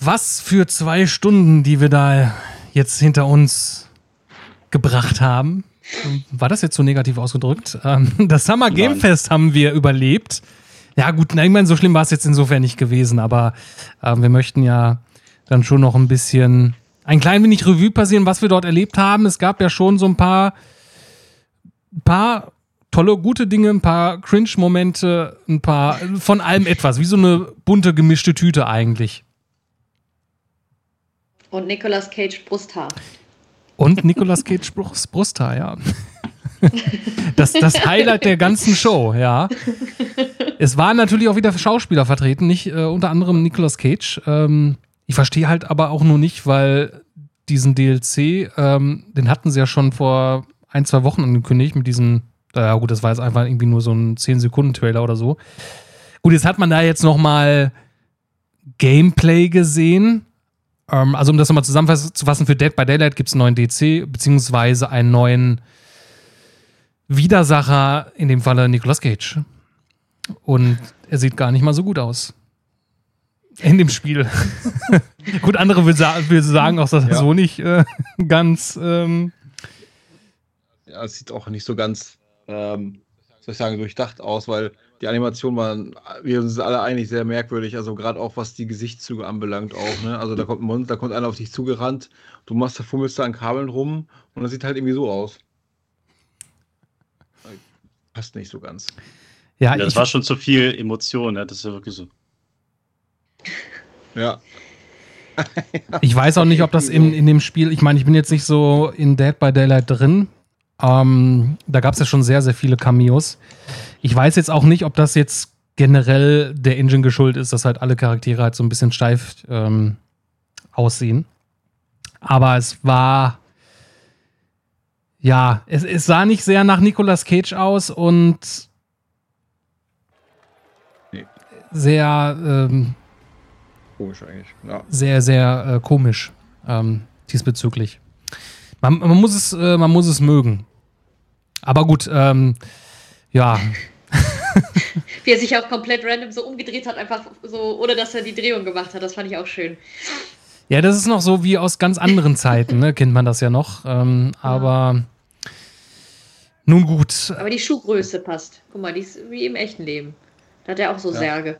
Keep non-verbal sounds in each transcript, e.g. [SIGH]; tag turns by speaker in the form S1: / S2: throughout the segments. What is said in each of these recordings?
S1: Was für zwei Stunden, die wir da jetzt hinter uns gebracht haben. War das jetzt so negativ ausgedrückt? Ähm, das Summer Game Nein. Fest haben wir überlebt. Ja, gut, ich meine, so schlimm war es jetzt insofern nicht gewesen, aber äh, wir möchten ja dann schon noch ein bisschen, ein klein wenig Revue passieren, was wir dort erlebt haben. Es gab ja schon so ein paar, paar tolle, gute Dinge, ein paar Cringe-Momente, ein paar, von allem etwas, wie so eine bunte, gemischte Tüte eigentlich.
S2: Und Nicolas Cage Brusthaar.
S1: Und Nicolas Cage Brusthaar, ja. Das, das Highlight der ganzen Show, ja. Es waren natürlich auch wieder Schauspieler vertreten, nicht äh, unter anderem Nicolas Cage. Ähm, ich verstehe halt aber auch nur nicht, weil diesen DLC, ähm, den hatten sie ja schon vor ein, zwei Wochen angekündigt mit diesem, ja gut, das war jetzt einfach irgendwie nur so ein 10-Sekunden-Trailer oder so. Gut, jetzt hat man da jetzt nochmal Gameplay gesehen ähm, also um das nochmal zusammenzufassen, für Dead by Daylight gibt es einen neuen DC, beziehungsweise einen neuen Widersacher, in dem Falle Nicolas Cage. Und er sieht gar nicht mal so gut aus. In dem Spiel. [LAUGHS] gut, andere würden sagen auch, dass er ja. so nicht äh, [LAUGHS] ganz. Ähm
S3: ja, es sieht auch nicht so ganz, ähm, soll ich sagen, durchdacht aus, weil die Animationen waren, wir sind alle eigentlich sehr merkwürdig, also gerade auch was die Gesichtszüge anbelangt auch, ne? Also da kommt ein Monster, da kommt einer auf dich zugerannt, du machst da fummelst da an Kabeln rum und das sieht halt irgendwie so aus. Passt nicht so ganz.
S4: Ja, ja das war schon zu viel Emotion, ne? das ist ja wirklich so.
S3: Ja.
S1: ich weiß auch nicht, ob das [LAUGHS] in, in dem Spiel, ich meine, ich bin jetzt nicht so in Dead by Daylight drin. Ähm, da gab es ja schon sehr, sehr viele Cameos. Ich weiß jetzt auch nicht, ob das jetzt generell der Engine geschuldet ist, dass halt alle Charaktere halt so ein bisschen steif ähm, aussehen. Aber es war. Ja, es, es sah nicht sehr nach Nicolas Cage aus und nee. sehr ähm,
S3: komisch eigentlich. Ja.
S1: Sehr, sehr äh, komisch ähm, diesbezüglich. Man, man, muss es, äh, man muss es mögen. Aber gut, ähm, ja. [LAUGHS]
S2: Wie er sich auch komplett random so umgedreht hat, einfach so, ohne dass er die Drehung gemacht hat. Das fand ich auch schön.
S1: Ja, das ist noch so wie aus ganz anderen Zeiten, ne? kennt man das ja noch. Ähm, ja. Aber nun gut.
S2: Aber die Schuhgröße passt. Guck mal, die ist wie im echten Leben. Da hat er auch so ja. Särge.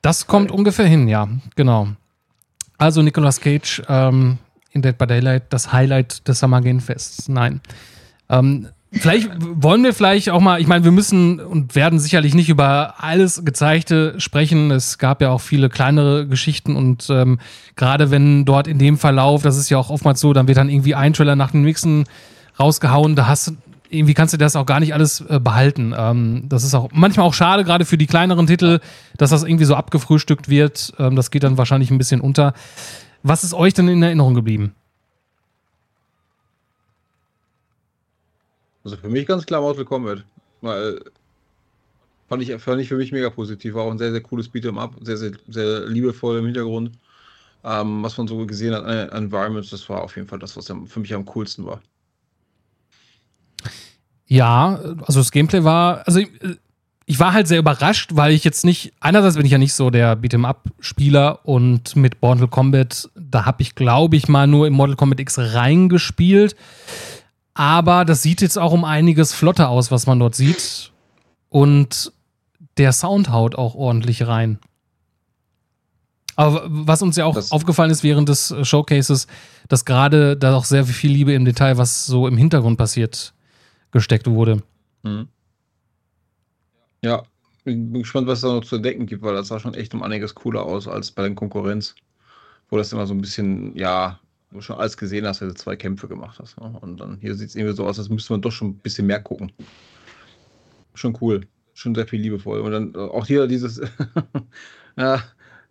S1: Das kommt Toll. ungefähr hin, ja, genau. Also Nicolas Cage ähm, in Dead by Daylight, das Highlight des Summer Game Fests. Nein. Ähm, Vielleicht wollen wir vielleicht auch mal, ich meine, wir müssen und werden sicherlich nicht über alles Gezeigte sprechen. Es gab ja auch viele kleinere Geschichten und ähm, gerade wenn dort in dem Verlauf, das ist ja auch oftmals so, dann wird dann irgendwie ein Trailer nach dem nächsten rausgehauen, da hast du, irgendwie kannst du das auch gar nicht alles äh, behalten. Ähm, das ist auch manchmal auch schade, gerade für die kleineren Titel, dass das irgendwie so abgefrühstückt wird. Ähm, das geht dann wahrscheinlich ein bisschen unter. Was ist euch denn in Erinnerung geblieben?
S3: Also für mich ganz klar Mortal Kombat. Weil fand ich, fand ich für mich mega positiv. War auch ein sehr, sehr cooles Beat'em Up. Sehr, sehr, sehr liebevoll im Hintergrund. Ähm, was man so gesehen hat an Environments, das war auf jeden Fall das, was für mich am coolsten war.
S1: Ja, also das Gameplay war, also ich, ich war halt sehr überrascht, weil ich jetzt nicht, einerseits bin ich ja nicht so der Beat'em-up-Spieler und mit Mortal Kombat, da habe ich, glaube ich, mal nur in Mortal Kombat X reingespielt. Aber das sieht jetzt auch um einiges flotter aus, was man dort sieht. Und der Sound haut auch ordentlich rein. Aber was uns ja auch das aufgefallen ist während des Showcases, dass gerade da auch sehr viel Liebe im Detail, was so im Hintergrund passiert, gesteckt wurde. Mhm.
S3: Ja, ich bin gespannt, was es da noch zu entdecken gibt, weil das sah schon echt um einiges cooler aus als bei den Konkurrenz. Wo das immer so ein bisschen, ja, du schon alles gesehen hast, wenn du zwei Kämpfe gemacht hast. Ne? Und dann hier sieht es irgendwie so aus, als müsste man doch schon ein bisschen mehr gucken. Schon cool. Schon sehr viel liebevoll. Und dann äh, auch hier dieses, [LAUGHS] ja,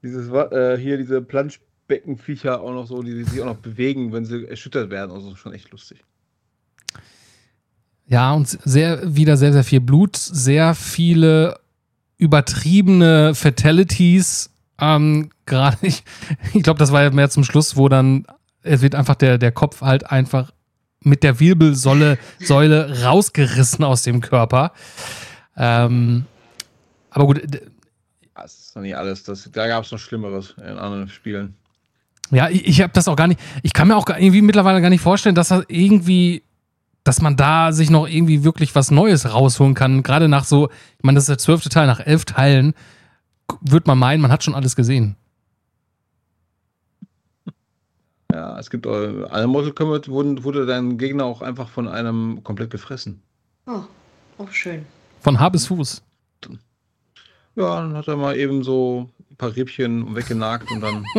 S3: dieses, äh, hier diese Planschbeckenviecher auch noch so, die, die sich auch noch bewegen, wenn sie erschüttert werden. Also schon echt lustig.
S1: Ja, und sehr, wieder sehr, sehr viel Blut, sehr viele übertriebene Fatalities. Ähm, [LAUGHS] Gerade ich, ich glaube, das war ja mehr zum Schluss, wo dann es wird einfach der, der Kopf halt einfach mit der Wirbelsäule Säule rausgerissen aus dem Körper. Ähm, aber gut.
S3: Das ist doch nicht alles. Das, da gab es noch Schlimmeres in anderen Spielen.
S1: Ja, ich, ich habe das auch gar nicht. Ich kann mir auch irgendwie mittlerweile gar nicht vorstellen, dass das irgendwie, dass man da sich noch irgendwie wirklich was Neues rausholen kann. Gerade nach so, ich meine, das ist der zwölfte Teil, nach elf Teilen wird man meinen, man hat schon alles gesehen.
S3: Ja, es gibt äh, alle Mortal Kombat wurden, wurde dein Gegner auch einfach von einem komplett gefressen.
S2: Oh, auch schön.
S1: Von Haar bis Fuß.
S3: Ja, dann hat er mal eben so ein paar Rippchen weggenagt und dann [LAUGHS]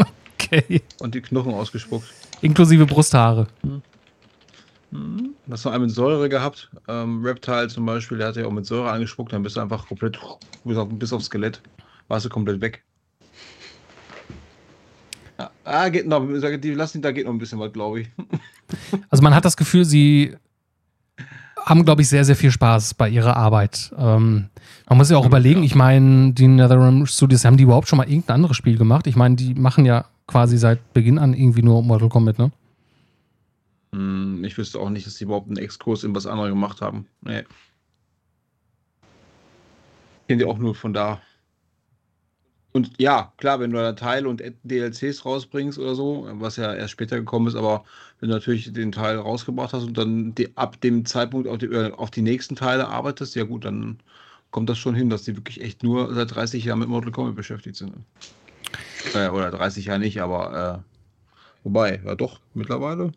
S1: Okay.
S3: und die Knochen ausgespuckt.
S1: Inklusive Brusthaare.
S3: Mhm. Das noch einen mit Säure gehabt. Ähm, Reptile zum Beispiel, der hat ja auch mit Säure angespuckt, dann bist du einfach komplett bis, auf, bis aufs Skelett. Warst du komplett weg. Ja, [LAUGHS] ah, geht noch, die lassen, da geht noch ein bisschen was, glaube ich. [LAUGHS]
S1: Also man hat das Gefühl, sie haben, glaube ich, sehr, sehr viel Spaß bei ihrer Arbeit. Ähm, man muss ja auch
S3: Ja,
S1: überlegen,
S3: ja.
S1: ich meine, die NetherRealm Studios, haben die überhaupt schon mal irgendein anderes Spiel gemacht? Ich meine, die machen ja quasi seit Beginn an irgendwie nur Mortal Kombat, ne?
S3: Hm, Ich wüsste auch nicht, dass die überhaupt einen Exkurs in was anderes gemacht haben. Nee. Kennen die auch nur von da. Und ja, klar, wenn du da Teile und DLCs rausbringst oder so, was ja erst später gekommen ist, aber wenn du natürlich den Teil rausgebracht hast und dann die, ab dem Zeitpunkt auf die, äh, auf die nächsten Teile arbeitest, ja gut, dann kommt das schon hin, dass die wirklich echt nur seit 30 Jahren mit Mortal Kombat beschäftigt sind. Äh, oder 30 Jahre nicht, aber äh, wobei, ja doch, mittlerweile,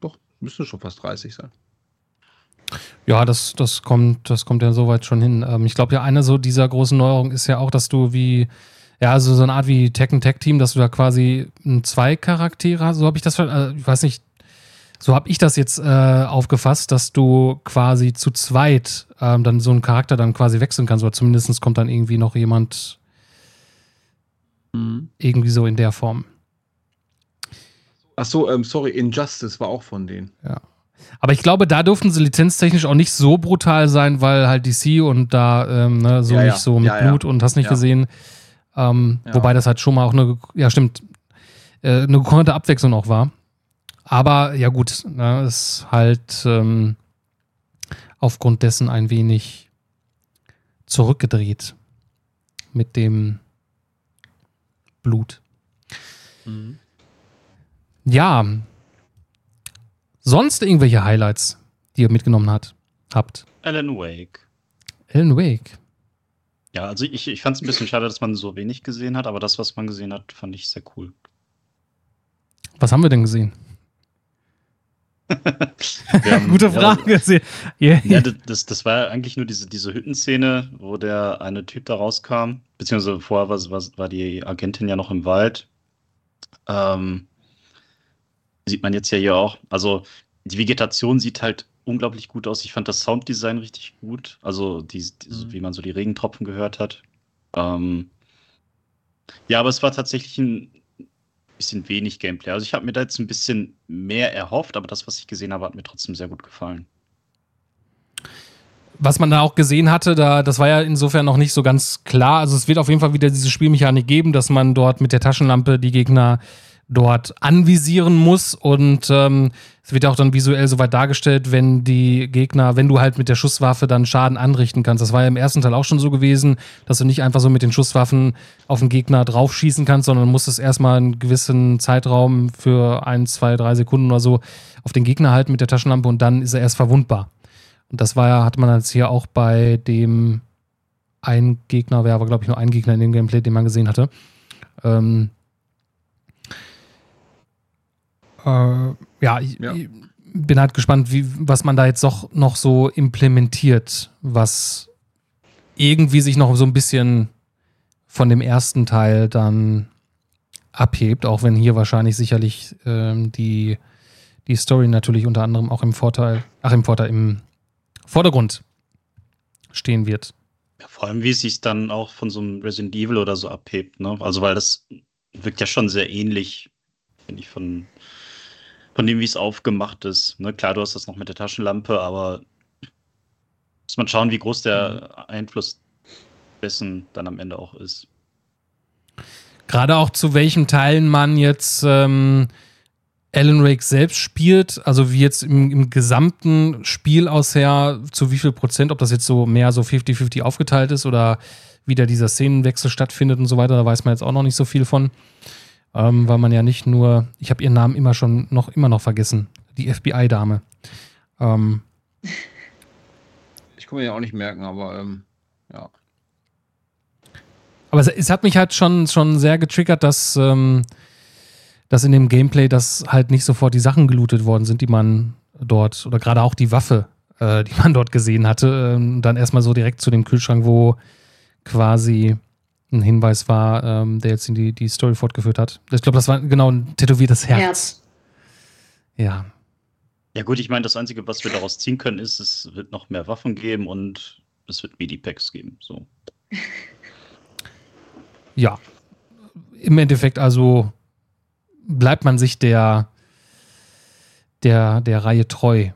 S3: doch, müsste schon fast 30 sein.
S1: Ja, das, das kommt, das kommt ja soweit schon hin. Ähm, ich glaube ja, eine so dieser großen Neuerungen ist ja auch, dass du wie, ja, also so eine Art wie Tekken Tag Team, dass du da quasi ein zwei Charaktere hast. So habe ich das, äh, ich weiß nicht, so habe ich das jetzt äh, aufgefasst, dass du quasi zu zweit ähm, dann so einen Charakter dann quasi wechseln kannst. Oder zumindest kommt dann irgendwie noch jemand irgendwie so in der Form.
S3: Ach so, ähm, sorry, Injustice war auch von denen.
S1: Aber ich glaube, da durften sie lizenztechnisch auch nicht so brutal sein, weil halt DC und da ähm, ne, so
S3: Ja,
S1: nicht
S3: ja.
S1: so mit
S3: Ja, ja.
S1: Blut und hast nicht
S3: Ja.
S1: gesehen. Ähm,
S3: Ja.
S1: Wobei das halt schon mal auch eine, ja stimmt, äh, eine gekonnte Abwechslung auch war. Aber ja gut, ne, ist halt ähm, aufgrund dessen ein wenig zurückgedreht mit dem Blut. Ja. Sonst irgendwelche Highlights, die ihr mitgenommen hat, habt?
S4: Alan Wake.
S1: Alan Wake.
S4: Ja, also ich, ich fand es ein bisschen schade, dass man so wenig gesehen hat, aber das, was man gesehen hat, fand ich sehr cool.
S1: Was haben wir denn gesehen? [LAUGHS]
S4: Haben-
S1: Gute
S4: ja,
S1: Frage. Ja,
S4: Ja, das, das, das war eigentlich nur diese, diese Hüttenszene, wo der eine Typ da rauskam, beziehungsweise vorher war, war, war die Agentin ja noch im Wald. Ähm, sieht man jetzt ja hier auch. Also die Vegetation sieht halt unglaublich gut aus. Ich fand das Sounddesign richtig gut. Also die, die,
S3: Mhm.
S4: wie man so die Regentropfen gehört hat. Ähm, ja, aber es war tatsächlich ein bisschen wenig Gameplay. Also ich habe mir da jetzt ein bisschen mehr erhofft, aber das, was ich gesehen habe, hat mir trotzdem sehr gut gefallen.
S1: was man da auch gesehen hatte, da, das war ja insofern noch nicht so ganz klar. Also es wird auf jeden Fall wieder diese Spielmechanik geben, dass man dort mit der Taschenlampe die Gegner dort anvisieren muss und ähm, es wird ja auch dann visuell soweit dargestellt, wenn die Gegner, wenn du halt mit der Schusswaffe dann Schaden anrichten kannst. Das war ja im ersten Teil auch schon so gewesen, dass du nicht einfach so mit den Schusswaffen auf den Gegner draufschießen kannst, sondern musstest erstmal einen gewissen Zeitraum für ein, zwei, drei Sekunden oder so auf den Gegner halten mit der Taschenlampe und dann ist er erst verwundbar. Und das war ja, hat man jetzt hier auch bei dem ein Gegner, wäre aber glaube ich nur ein Gegner in dem Gameplay, den man gesehen hatte. Ähm, äh, ja, ich,
S3: Ja.
S1: ich bin halt gespannt, wie, was man da jetzt doch noch so implementiert, was irgendwie sich noch so ein bisschen von dem ersten Teil dann abhebt, auch wenn hier wahrscheinlich sicherlich ähm, die, die Story natürlich unter anderem auch im Vorteil, ach im Vorteil, im Vordergrund stehen wird.
S4: Ja, vor allem, wie es sich dann auch von so einem Resident Evil oder so abhebt, ne? Also, weil das wirkt ja schon sehr ähnlich, finde ich, von, von dem, wie es aufgemacht ist. Ne? Klar, du hast das noch mit der Taschenlampe, aber muss man schauen, wie groß der Einfluss dessen dann am Ende auch ist.
S1: Gerade auch zu welchen Teilen man jetzt ähm, Alan Wake selbst spielt, also wie jetzt im, im gesamten Spiel ausher, zu wie viel Prozent, ob das jetzt so mehr so 50-50 aufgeteilt ist oder wieder dieser Szenenwechsel stattfindet und so weiter. Da weiß man jetzt auch noch nicht so viel von. Ähm, weil man ja nicht nur, ich habe ihren Namen immer schon noch immer noch vergessen, die FBI-Dame. Ähm,
S3: ich kann mir ja auch nicht merken, aber ähm, ja.
S1: Aber es, es, hat mich halt schon, schon sehr getriggert, dass, ähm, dass in dem Gameplay, dass halt nicht sofort die Sachen gelootet worden sind, die man dort, oder gerade auch die Waffe, äh, die man dort gesehen hatte. Ähm, dann erstmal so direkt zu dem Kühlschrank, wo quasi ein Hinweis war, ähm, der jetzt in die, die Story fortgeführt hat. Ich glaube, das war genau ein tätowiertes Herz. Herz. Ja.
S4: Ja, gut, ich meine, das Einzige, was wir daraus ziehen können, ist, es wird noch mehr Waffen geben und es wird Medipacks geben. So.
S1: ja, im Endeffekt also bleibt man sich der, der, der Reihe treu.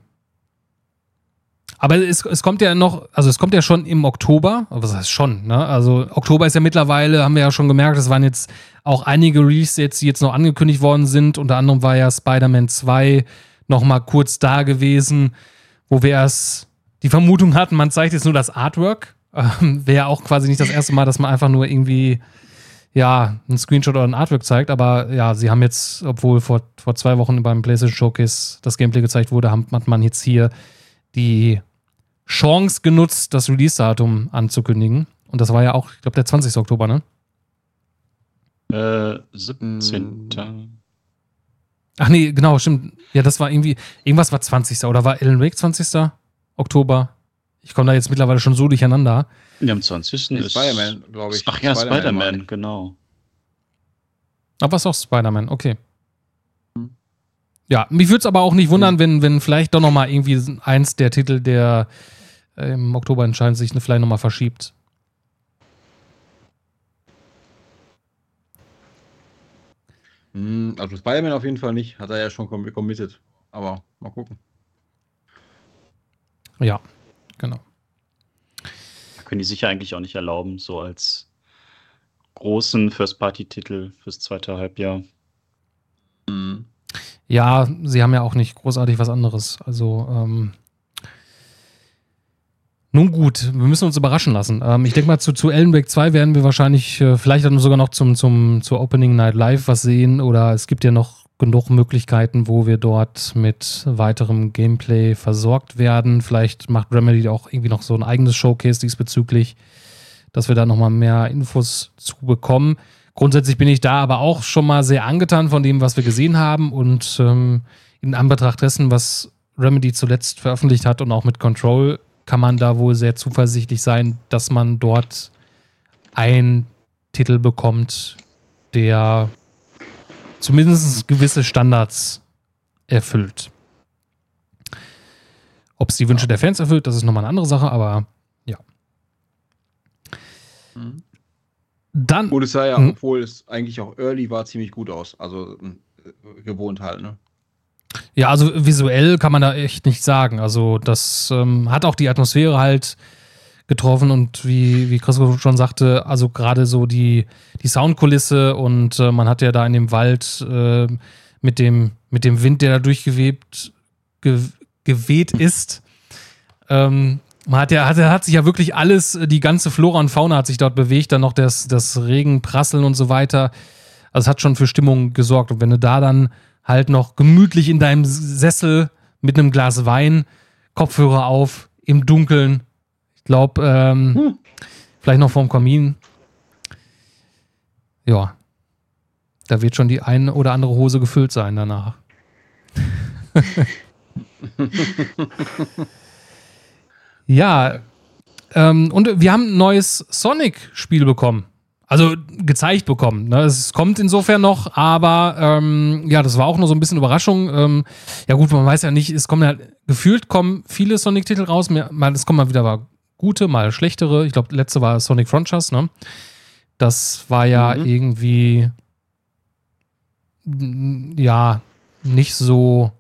S1: Aber es, es kommt ja noch, also es kommt ja schon im Oktober, was heißt schon, ne? Also Oktober ist ja mittlerweile, haben wir ja schon gemerkt, es waren jetzt auch einige jetzt, die jetzt noch angekündigt worden sind. Unter anderem war ja Spider-Man 2 noch mal kurz da gewesen, wo wir erst die Vermutung hatten, man zeigt jetzt nur das Artwork. Ähm, Wäre auch quasi nicht das erste Mal, dass man einfach nur irgendwie ja, ein Screenshot oder ein Artwork zeigt, aber ja, sie haben jetzt, obwohl vor, vor zwei Wochen beim PlayStation Showcase das Gameplay gezeigt wurde, hat man jetzt hier die Chance genutzt, das Release-Datum anzukündigen. Und das war ja auch, ich glaube, der 20. Oktober, ne?
S4: Äh, 17.
S1: Ach nee, genau, stimmt. Ja, das war irgendwie, irgendwas war 20. oder war Alan Wake 20. Oktober? Ich komme da jetzt mittlerweile schon so durcheinander.
S4: Ja, am 20. ist
S3: Spider-Man, glaube ich.
S4: Ach ja, Spider-Man, Spider genau.
S1: Aber es ist auch Spider-Man, okay. Hm. Ja, mich würde es aber auch nicht wundern, hm. wenn, wenn vielleicht doch nochmal irgendwie eins der Titel, der äh, im Oktober entscheidend sich vielleicht nochmal verschiebt.
S3: Hm, also Spider-Man auf jeden Fall nicht. Hat er ja schon committed. Aber mal gucken.
S1: Ja, genau.
S4: Können die sich ja eigentlich auch nicht erlauben, so als großen First-Party-Titel fürs zweite Halbjahr.
S1: Mhm. Ja, sie haben ja auch nicht großartig was anderes. Also, ähm, nun gut, wir müssen uns überraschen lassen. Ähm, ich denke mal, zu, zu Ellen Break 2 werden wir wahrscheinlich äh, vielleicht dann sogar noch zum, zum, zur Opening Night Live was sehen. Oder es gibt ja noch genug Möglichkeiten, wo wir dort mit weiterem Gameplay versorgt werden. Vielleicht macht Remedy auch irgendwie noch so ein eigenes Showcase diesbezüglich, dass wir da nochmal mehr Infos zu bekommen. Grundsätzlich bin ich da aber auch schon mal sehr angetan von dem, was wir gesehen haben und ähm, in Anbetracht dessen, was Remedy zuletzt veröffentlicht hat und auch mit Control, kann man da wohl sehr zuversichtlich sein, dass man dort einen Titel bekommt, der zumindest gewisse Standards erfüllt. Ob es die Wünsche der Fans erfüllt, das ist nochmal eine andere Sache, aber ja.
S3: Mhm. Dann. Und es sah ja, hm? obwohl es eigentlich auch early war, ziemlich gut aus. Also äh, gewohnt halt, ne?
S1: Ja, also visuell kann man da echt nicht sagen. Also, das ähm, hat auch die Atmosphäre halt getroffen und wie, wie Chris schon sagte, also gerade so die, die Soundkulisse und äh, man hat ja da in dem Wald äh, mit, dem, mit dem Wind, der da durchgewebt, ge, geweht ist, ähm, man hat ja, hat, hat sich ja wirklich alles, die ganze Flora und Fauna hat sich dort bewegt, dann noch das, das Regen, Prasseln und so weiter. Also es hat schon für Stimmung gesorgt. Und wenn du da dann halt noch gemütlich in deinem Sessel mit einem Glas Wein, Kopfhörer auf, im Dunkeln glaube, ähm, hm. vielleicht noch vorm Kamin. Ja. Da wird schon die eine oder andere Hose gefüllt sein danach. [LAUGHS] ja. Ähm, und wir haben ein neues Sonic-Spiel bekommen. Also gezeigt bekommen. Ne? Es kommt insofern noch, aber ähm, ja, das war auch nur so ein bisschen Überraschung. Ähm, ja gut, man weiß ja nicht, es kommen ja gefühlt kommen viele Sonic-Titel raus. Es kommen mal wieder gute, mal schlechtere. Ich glaube, letzte war Sonic Frontiers, ne? Das war ja mhm. irgendwie ja nicht so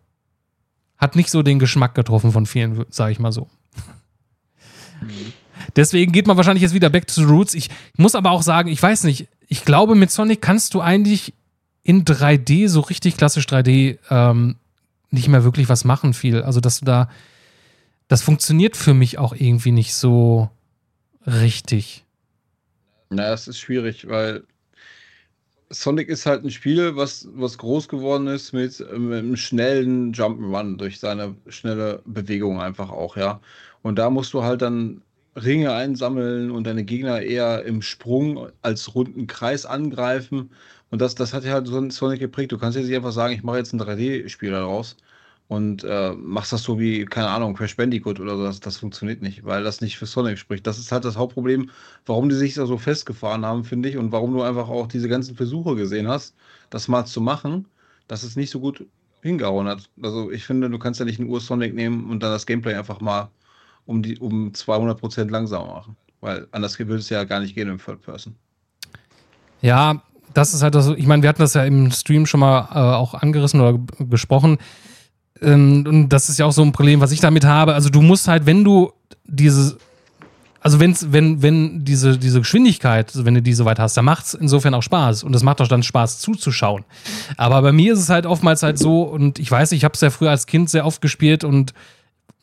S1: hat nicht so den Geschmack getroffen von vielen, sage ich mal so. Mhm. Deswegen geht man wahrscheinlich jetzt wieder back to the roots. Ich muss aber auch sagen, ich weiß nicht, ich glaube, mit Sonic kannst du eigentlich in 3D, so richtig klassisch 3D, ähm, nicht mehr wirklich was machen viel. Also, dass du da das funktioniert für mich auch irgendwie nicht so richtig.
S3: Na, das ist schwierig, weil Sonic ist halt ein Spiel, was, was groß geworden ist mit, mit einem schnellen Jump'n'Run durch seine schnelle Bewegung einfach auch, ja. Und da musst du halt dann Ringe einsammeln und deine Gegner eher im Sprung als runden Kreis angreifen. Und das, das hat ja halt so Sonic geprägt. Du kannst jetzt nicht einfach sagen, ich mache jetzt ein 3D-Spiel daraus und äh, machst das so wie, keine Ahnung, Crash Bandicoot oder so. Das, das funktioniert nicht, weil das nicht für Sonic spricht. Das ist halt das Hauptproblem, warum die sich da so festgefahren haben, finde ich, und warum du einfach auch diese ganzen Versuche gesehen hast, das mal zu machen, dass es nicht so gut hingehauen hat. Also ich finde, du kannst ja nicht einen Ur-Sonic nehmen und dann das Gameplay einfach mal um, die, um 200% langsamer machen. Weil anders würde es ja gar nicht gehen im Third Person.
S1: Ja, das ist halt das, ich meine, wir hatten das ja im Stream schon mal äh, auch angerissen oder gesprochen. Ähm, und das ist ja auch so ein Problem, was ich damit habe. Also du musst halt, wenn du diese, also wenn's, wenn, wenn diese, diese Geschwindigkeit, wenn du die so weit hast, dann macht es insofern auch Spaß. Und es macht auch dann Spaß zuzuschauen. Aber bei mir ist es halt oftmals halt so, und ich weiß, ich habe es ja früher als Kind sehr oft gespielt und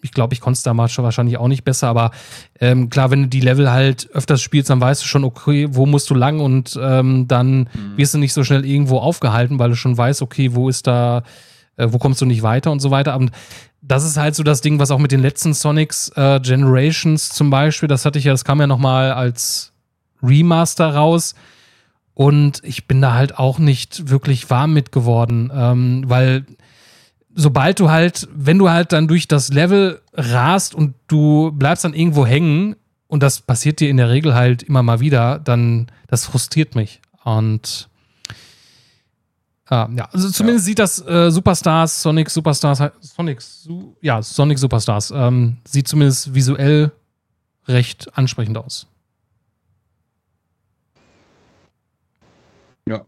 S1: ich glaube, ich konnte es damals schon wahrscheinlich auch nicht besser, aber ähm, klar, wenn du die Level halt öfters spielst, dann weißt du schon, okay, wo musst du lang und ähm, dann mhm. wirst du nicht so schnell irgendwo aufgehalten, weil du schon weißt, okay, wo ist da äh, wo kommst du nicht weiter und so weiter. Und das ist halt so das Ding, was auch mit den letzten Sonics äh, Generations zum Beispiel, das hatte ich ja, das kam ja nochmal als Remaster raus. Und ich bin da halt auch nicht wirklich warm mit geworden, ähm, weil sobald du halt, wenn du halt dann durch das Level rast und du bleibst dann irgendwo hängen, und das passiert dir in der Regel halt immer mal wieder, dann das frustriert mich. Und Ah, ja, also zumindest ja. sieht das äh, Superstars, Sonic Superstars, Sonic, Su ja, Sonic Superstars, ähm, sieht zumindest visuell recht ansprechend aus.
S3: Ja.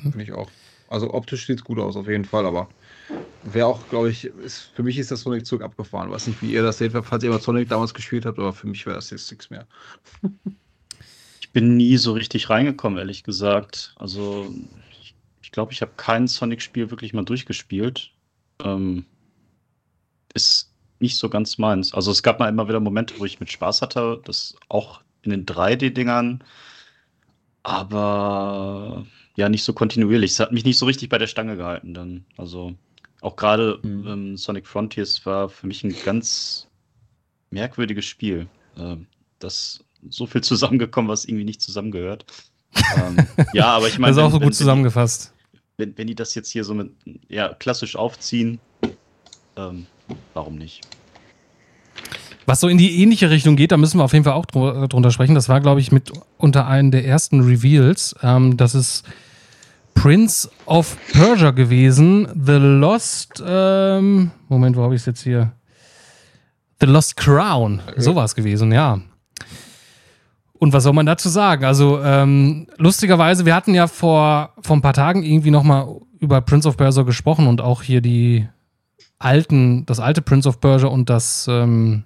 S3: Finde ich auch. Also optisch sieht es gut aus, auf jeden Fall, aber wäre auch, glaube ich, ist, für mich ist das Sonic-Zug abgefahren. Weiß nicht, wie ihr das seht, falls ihr mal Sonic damals gespielt habt, aber für mich wäre das jetzt nichts mehr. [LAUGHS]
S4: ich bin nie so richtig reingekommen, ehrlich gesagt. Also ich glaube, ich habe kein Sonic-Spiel wirklich mal durchgespielt. Ähm, ist nicht so ganz meins. Also es gab mal immer wieder Momente, wo ich mit Spaß hatte, das auch in den 3D-Dingern, aber ja, nicht so kontinuierlich. Es hat mich nicht so richtig bei der Stange gehalten dann. Also auch gerade mhm. ähm, Sonic Frontiers war für mich ein ganz merkwürdiges Spiel. Ähm, das so viel [LAUGHS] zusammengekommen, was irgendwie nicht zusammengehört. ähm, ja, aber ich [LAUGHS] meine.
S1: Das ist auch so gut zusammengefasst
S4: wenn, wenn die das jetzt hier so mit, ja, klassisch aufziehen, ähm, warum nicht?
S1: Was so in die ähnliche Richtung geht, da müssen wir auf jeden Fall auch dr drunter sprechen. Das war, glaube ich, mit unter einem der ersten Reveals. Ähm, das ist Prince of Persia gewesen. The Lost. Ähm, Moment, wo habe ich es jetzt hier? The Lost Crown. So war es gewesen, ja. Und was soll man dazu sagen? Also ähm, lustigerweise, wir hatten ja vor, vor ein paar Tagen irgendwie nochmal über Prince of Persia gesprochen und auch hier die alten, das alte Prince of Persia und das, ähm,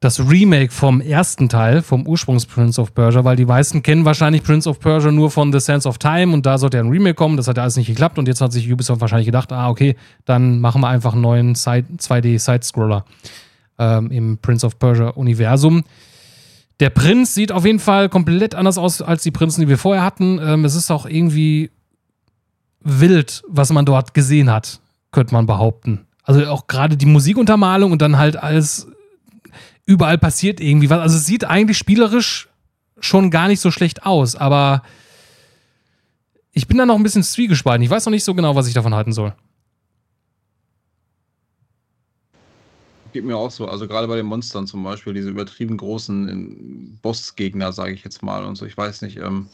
S1: das Remake vom ersten Teil, vom Ursprungs Prince of Persia, weil die meisten kennen wahrscheinlich Prince of Persia nur von The Sense of Time und da sollte ja ein Remake kommen, das hat ja alles nicht geklappt und jetzt hat sich Ubisoft wahrscheinlich gedacht, ah, okay, dann machen wir einfach einen neuen 2D-Side-Scroller ähm, im Prince of Persia-Universum. Der Prinz sieht auf jeden Fall komplett anders aus als die Prinzen, die wir vorher hatten. Ähm, es ist auch irgendwie wild, was man dort gesehen hat, könnte man behaupten. Also auch gerade die Musikuntermalung und dann halt alles überall passiert irgendwie was. Also es sieht eigentlich spielerisch schon gar nicht so schlecht aus, aber ich bin da noch ein bisschen zwiegespalten. Ich weiß noch nicht so genau, was ich davon halten soll.
S3: Geht mir auch so. Also gerade bei den Monstern zum Beispiel, diese übertrieben großen ähm, Bossgegner, sage ich jetzt mal und so. Ich weiß nicht. Ähm,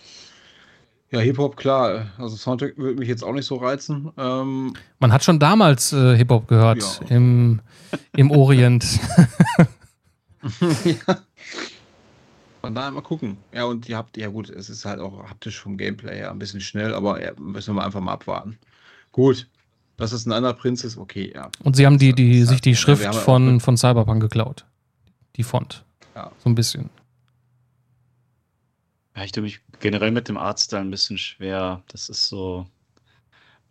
S3: ja, Hip-Hop, klar. Also Soundtrack würde mich jetzt auch nicht so reizen. Ähm,
S1: Man hat schon damals äh, Hip-Hop gehört ja. im, im Orient. [LAUGHS]
S3: ja. Von daher mal gucken. Ja, und ihr habt, ja gut, es ist halt auch haptisch vom Gameplay her ein bisschen schnell, aber ja, müssen wir einfach mal abwarten. Gut, dass es ein anderer Prinz ist, okay, ja.
S1: Und sie haben die, die, sich die Schrift ja, von, von Cyberpunk geklaut. Die Font. Ja. So ein bisschen.
S4: Ja, ich tue mich generell mit dem Artstyle ein bisschen schwer. Das ist so.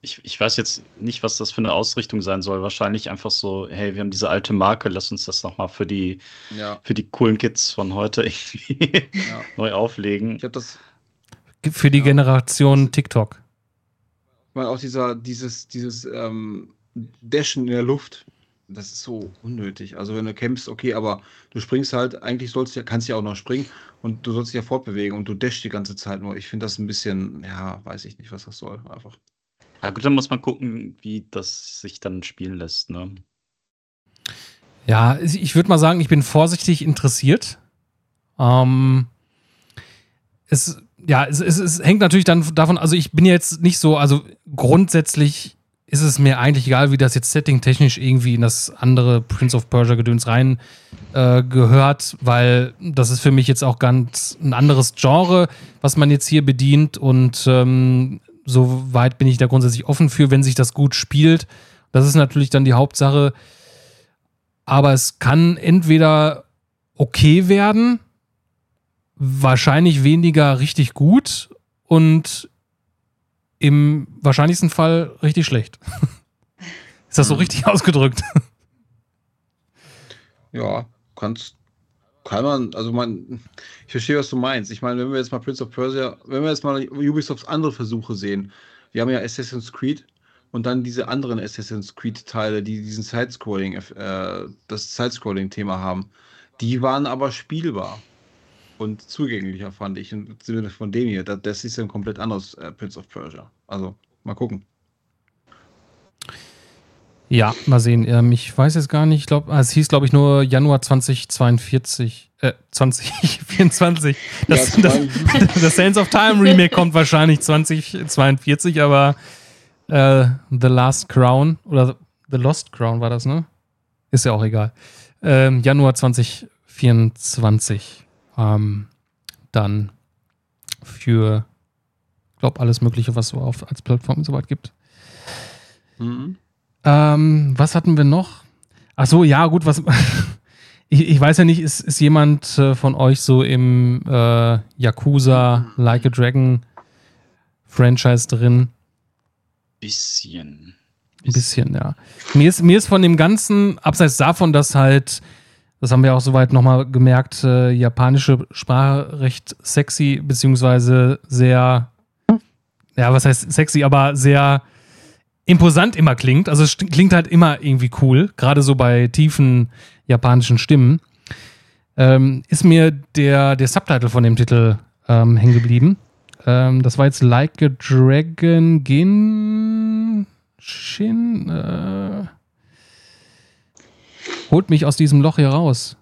S4: Ich, ich weiß jetzt nicht, was das für eine Ausrichtung sein soll. Wahrscheinlich einfach so, hey, wir haben diese alte Marke, lass uns das nochmal für die,
S3: Ja,
S4: für die coolen Kids von heute [LAUGHS] irgendwie
S3: ja.
S4: neu auflegen.
S3: Ich habe das,
S1: Für die
S3: Ja.
S1: Generation TikTok.
S3: ich meine, auch dieser, dieses, dieses ähm, Dashen in der Luft, das ist so unnötig. Also wenn du kämpfst, okay, aber du springst halt, eigentlich sollst du ja, kannst ja auch noch springen und du sollst dich ja fortbewegen und du dashst die ganze Zeit nur. Ich finde das ein bisschen, ja, weiß ich nicht, was das soll, einfach.
S4: Ja gut, dann muss man gucken, wie das sich dann spielen lässt. Ne?
S1: Ja, ich würde mal sagen, ich bin vorsichtig interessiert. Ähm, es, ja, es, es, es hängt natürlich dann davon, also ich bin jetzt nicht so, also grundsätzlich ist es mir eigentlich egal, wie das jetzt setting-technisch irgendwie in das andere Prince of Persia-Gedöns rein äh, gehört, weil das ist für mich jetzt auch ganz ein anderes Genre, was man jetzt hier bedient und ähm, so weit bin ich da grundsätzlich offen für, wenn sich das gut spielt. Das ist natürlich dann die Hauptsache. Aber es kann entweder okay werden, wahrscheinlich weniger richtig gut und im wahrscheinlichsten Fall richtig schlecht. [LAUGHS] Ist das so
S3: Hm.
S1: richtig [LAUGHS] ausgedrückt?
S3: Ja, kannst, kann man, also man, ich verstehe, was du meinst. Ich meine, wenn wir jetzt mal Prince of Persia, wenn wir jetzt mal Ubisofts andere Versuche sehen, wir haben ja Assassin's Creed und dann diese anderen Assassin's Creed-Teile, die diesen Sidescrolling, äh, das Sidescrolling-Thema haben, die waren aber spielbar und zugänglicher, fand ich, im von dem hier. Das, ist ein komplett anderes äh, Prince of Persia. Also, mal gucken.
S1: Ja, mal sehen. Ähm, ich weiß jetzt gar nicht, ich glaube, es hieß, glaube ich, nur Januar 2042, äh, 2024. Das,
S3: Ja,
S1: das,
S3: zwei-
S1: das Sands of Time Remake kommt wahrscheinlich 2042, aber äh, The Last Crown oder The Lost Crown war das, ne? Ist ja auch egal. Ähm, Januar 2024. Ähm, dann für, glaube alles Mögliche, was so auf als Plattform soweit gibt.
S3: Mhm.
S1: Ähm, was hatten wir noch? Ach so, ja, gut, was. [LAUGHS] ich, ich weiß ja nicht, ist, ist jemand äh, von euch so im äh, Yakuza Like a Dragon Franchise drin?
S4: Bisschen.
S1: Ein bisschen, ja. Mir ist, mir ist von dem Ganzen, abseits davon, dass halt, das haben wir auch soweit nochmal gemerkt, äh, japanische Sprache recht sexy, beziehungsweise sehr, ja, was heißt sexy, aber sehr imposant immer klingt. Also es klingt halt immer irgendwie cool, gerade so bei tiefen japanischen Stimmen. Ähm, ist mir der, der Subtitle von dem Titel ähm, hängen geblieben. Ähm, das war jetzt Like a Dragon Genshin. Äh, holt mich aus diesem Loch hier raus.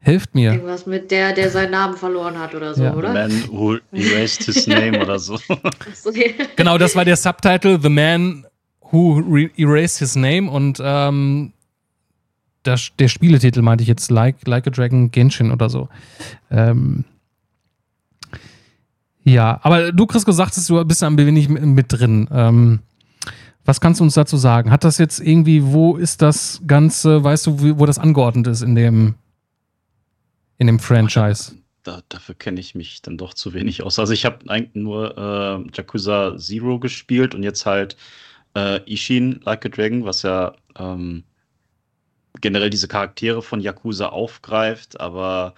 S1: Helft mir.
S2: Irgendwas mit der, der seinen Namen verloren hat oder so,
S1: Ja.
S2: Oder?
S4: Man who erased his name oder so. [LAUGHS]
S1: Genau, das war der Subtitle The Man Who Erased His Name und ähm, das, der Spieletitel meinte ich jetzt Like, like a Dragon Genshin oder so. Ähm, ja, aber du, Chris, gesagt hast, du bist ein wenig mit drin. Ähm, was kannst du uns dazu sagen? Hat das jetzt irgendwie, wo ist das Ganze, weißt du, wo das angeordnet ist in dem, in dem Franchise?
S4: Da, dafür kenne ich mich dann doch zu wenig aus. Also ich habe eigentlich nur äh, Yakuza Zero gespielt und jetzt halt äh, Ishin Like a Dragon, was ja ähm, generell diese Charaktere von Yakuza aufgreift, aber